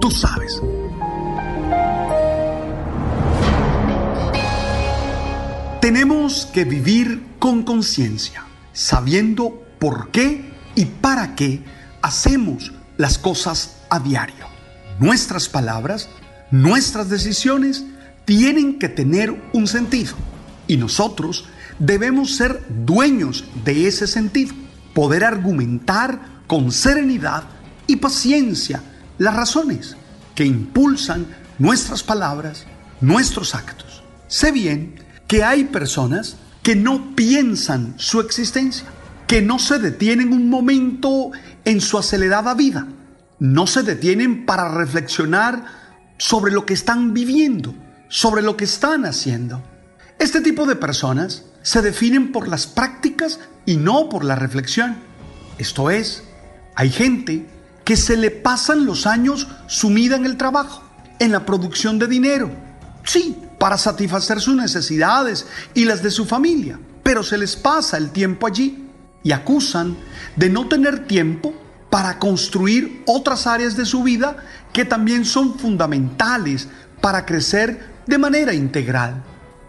Tú sabes. Tenemos que vivir con conciencia, sabiendo por qué y para qué hacemos las cosas a diario. Nuestras palabras, nuestras decisiones tienen que tener un sentido y nosotros debemos ser dueños de ese sentido, poder argumentar con serenidad y paciencia las razones que impulsan nuestras palabras, nuestros actos. Sé bien que hay personas que no piensan su existencia, que no se detienen un momento en su acelerada vida, no se detienen para reflexionar sobre lo que están viviendo, sobre lo que están haciendo. Este tipo de personas se definen por las prácticas y no por la reflexión. Esto es, hay gente que se le pasan los años sumida en el trabajo, en la producción de dinero. Sí, para satisfacer sus necesidades y las de su familia, pero se les pasa el tiempo allí y acusan de no tener tiempo para construir otras áreas de su vida que también son fundamentales para crecer de manera integral.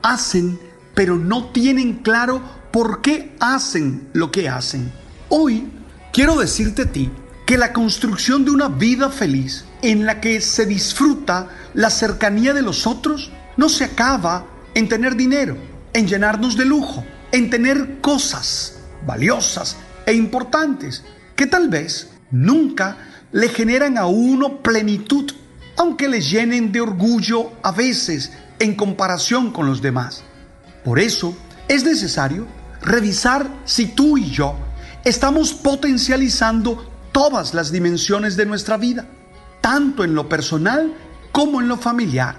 Hacen, pero no tienen claro por qué hacen lo que hacen. Hoy quiero decirte a ti que la construcción de una vida feliz en la que se disfruta la cercanía de los otros no se acaba en tener dinero, en llenarnos de lujo, en tener cosas valiosas e importantes que tal vez nunca le generan a uno plenitud, aunque le llenen de orgullo a veces en comparación con los demás. Por eso es necesario revisar si tú y yo estamos potencializando todas las dimensiones de nuestra vida, tanto en lo personal como en lo familiar.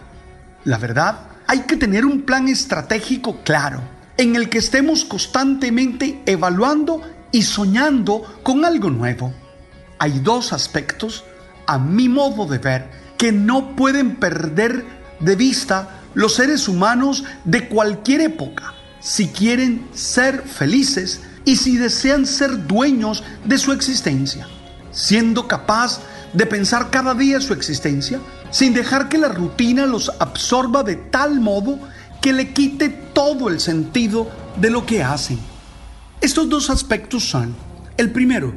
La verdad, hay que tener un plan estratégico claro, en el que estemos constantemente evaluando y soñando con algo nuevo. Hay dos aspectos, a mi modo de ver, que no pueden perder de vista los seres humanos de cualquier época, si quieren ser felices y si desean ser dueños de su existencia, siendo capaz de pensar cada día su existencia, sin dejar que la rutina los absorba de tal modo que le quite todo el sentido de lo que hacen. Estos dos aspectos son, el primero,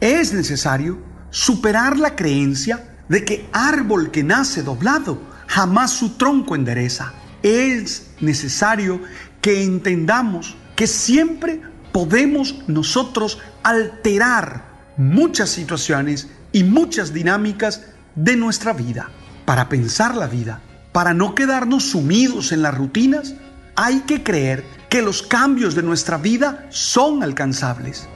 es necesario superar la creencia de que árbol que nace doblado jamás su tronco endereza. Es necesario que entendamos que siempre podemos nosotros alterar muchas situaciones y muchas dinámicas de nuestra vida. Para pensar la vida, para no quedarnos sumidos en las rutinas, hay que creer que los cambios de nuestra vida son alcanzables.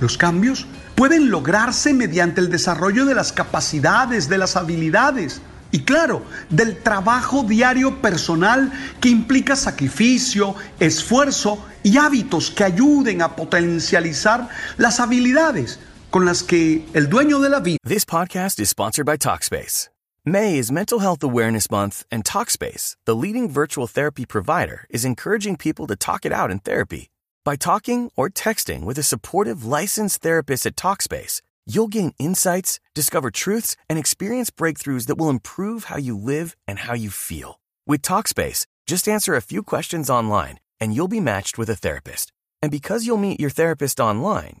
Los cambios pueden lograrse mediante el desarrollo de las capacidades, de las habilidades y claro, del trabajo diario personal que implica sacrificio, esfuerzo y hábitos que ayuden a potencializar las habilidades con las que el dueño de la vida. This podcast is sponsored by Talkspace. May is Mental Health Awareness Month, and Talkspace, the leading virtual therapy provider, is encouraging people to talk it out in therapy. By talking or texting with a supportive licensed therapist at Talkspace, you'll gain insights, discover truths, and experience breakthroughs that will improve how you live and how you feel. With Talkspace, just answer a few questions online and you'll be matched with a therapist. And because you'll meet your therapist online,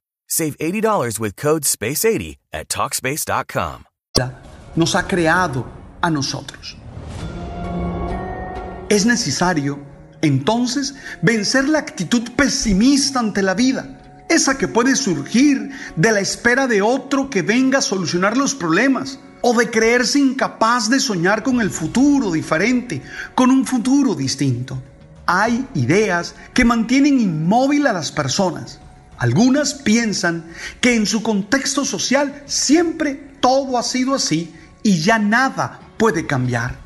Save $80 with code SPACE80 at Talkspace.com. Nos ha creado a nosotros. Es necesario, entonces, vencer la actitud pesimista ante la vida esa que puede surgir de la espera de otro que venga a solucionar los problemas, o de creerse incapaz de soñar con el futuro diferente, con un futuro distinto. Hay ideas que mantienen inmóvil a las personas. Algunas piensan que en su contexto social siempre todo ha sido así y ya nada puede cambiar.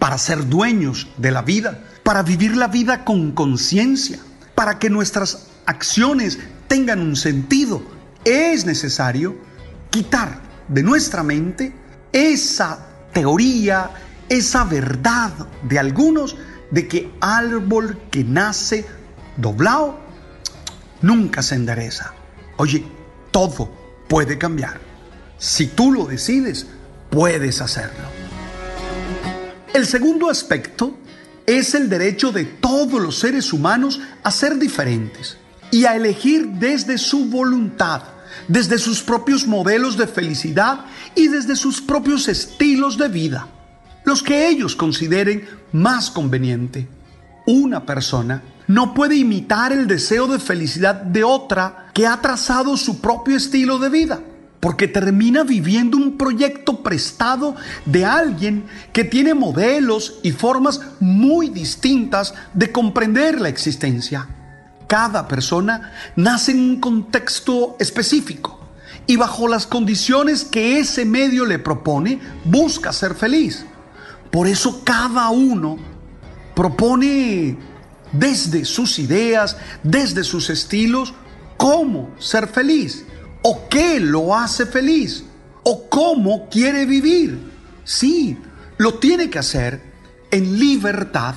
Para ser dueños de la vida, para vivir la vida con conciencia, para que nuestras acciones tengan un sentido, es necesario quitar de nuestra mente esa teoría, esa verdad de algunos de que árbol que nace doblado nunca se endereza. Oye, todo puede cambiar. Si tú lo decides, puedes hacerlo. El segundo aspecto es el derecho de todos los seres humanos a ser diferentes y a elegir desde su voluntad, desde sus propios modelos de felicidad y desde sus propios estilos de vida, los que ellos consideren más conveniente. Una persona no puede imitar el deseo de felicidad de otra que ha trazado su propio estilo de vida, porque termina viviendo un proyecto prestado de alguien que tiene modelos y formas muy distintas de comprender la existencia. Cada persona nace en un contexto específico y bajo las condiciones que ese medio le propone, busca ser feliz. Por eso cada uno propone desde sus ideas, desde sus estilos, cómo ser feliz o qué lo hace feliz o cómo quiere vivir. Sí, lo tiene que hacer en libertad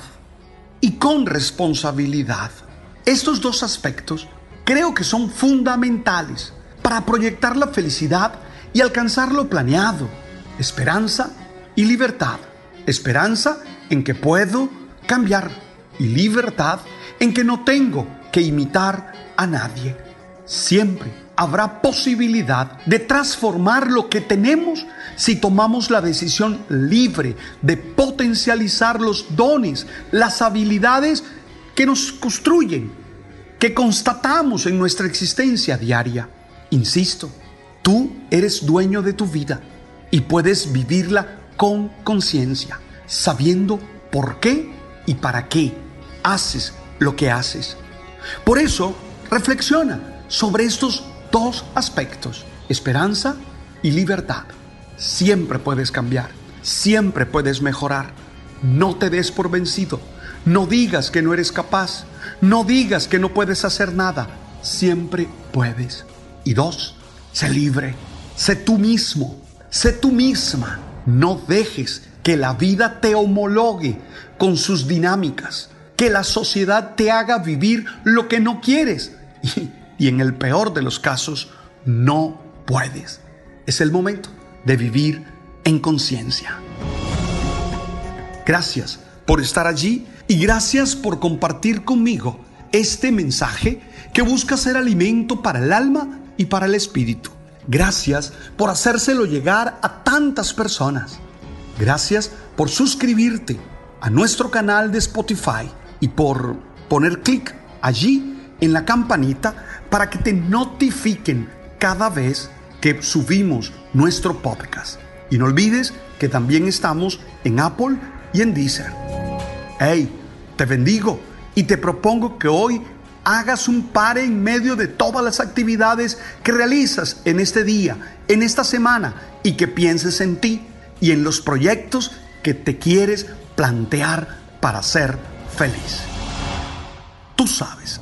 y con responsabilidad. Estos dos aspectos creo que son fundamentales para proyectar la felicidad y alcanzar lo planeado. Esperanza y libertad. Esperanza en que puedo cambiar y libertad en que no tengo que imitar a nadie. Siempre habrá posibilidad de transformar lo que tenemos si tomamos la decisión libre de potencializar los dones, las habilidades que nos construyen, que constatamos en nuestra existencia diaria. Insisto, tú eres dueño de tu vida y puedes vivirla con conciencia, sabiendo por qué y para qué haces lo que haces. Por eso, reflexiona sobre estos dos aspectos, esperanza y libertad. Siempre puedes cambiar, siempre puedes mejorar. No te des por vencido no digas que no eres capaz. No digas que no puedes hacer nada. Siempre puedes. Y dos, sé libre. Sé tú mismo. Sé tú misma. No dejes que la vida te homologue con sus dinámicas. Que la sociedad te haga vivir lo que no quieres. Y, en el peor de los casos, no puedes. Es el momento de vivir en conciencia. Gracias por estar allí y gracias por compartir conmigo este mensaje que busca ser alimento para el alma y para el espíritu. Gracias por hacérselo llegar a tantas personas. Gracias por suscribirte a nuestro canal de Spotify y por poner clic allí en la campanita para que te notifiquen cada vez que subimos nuestro podcast. Y no olvides que también estamos en Apple y en Deezer. Hey, te bendigo y te propongo que hoy hagas un pare en medio de todas las actividades que realizas en este día, en esta semana, y que pienses en ti y en los proyectos que te quieres plantear para ser feliz. Tú sabes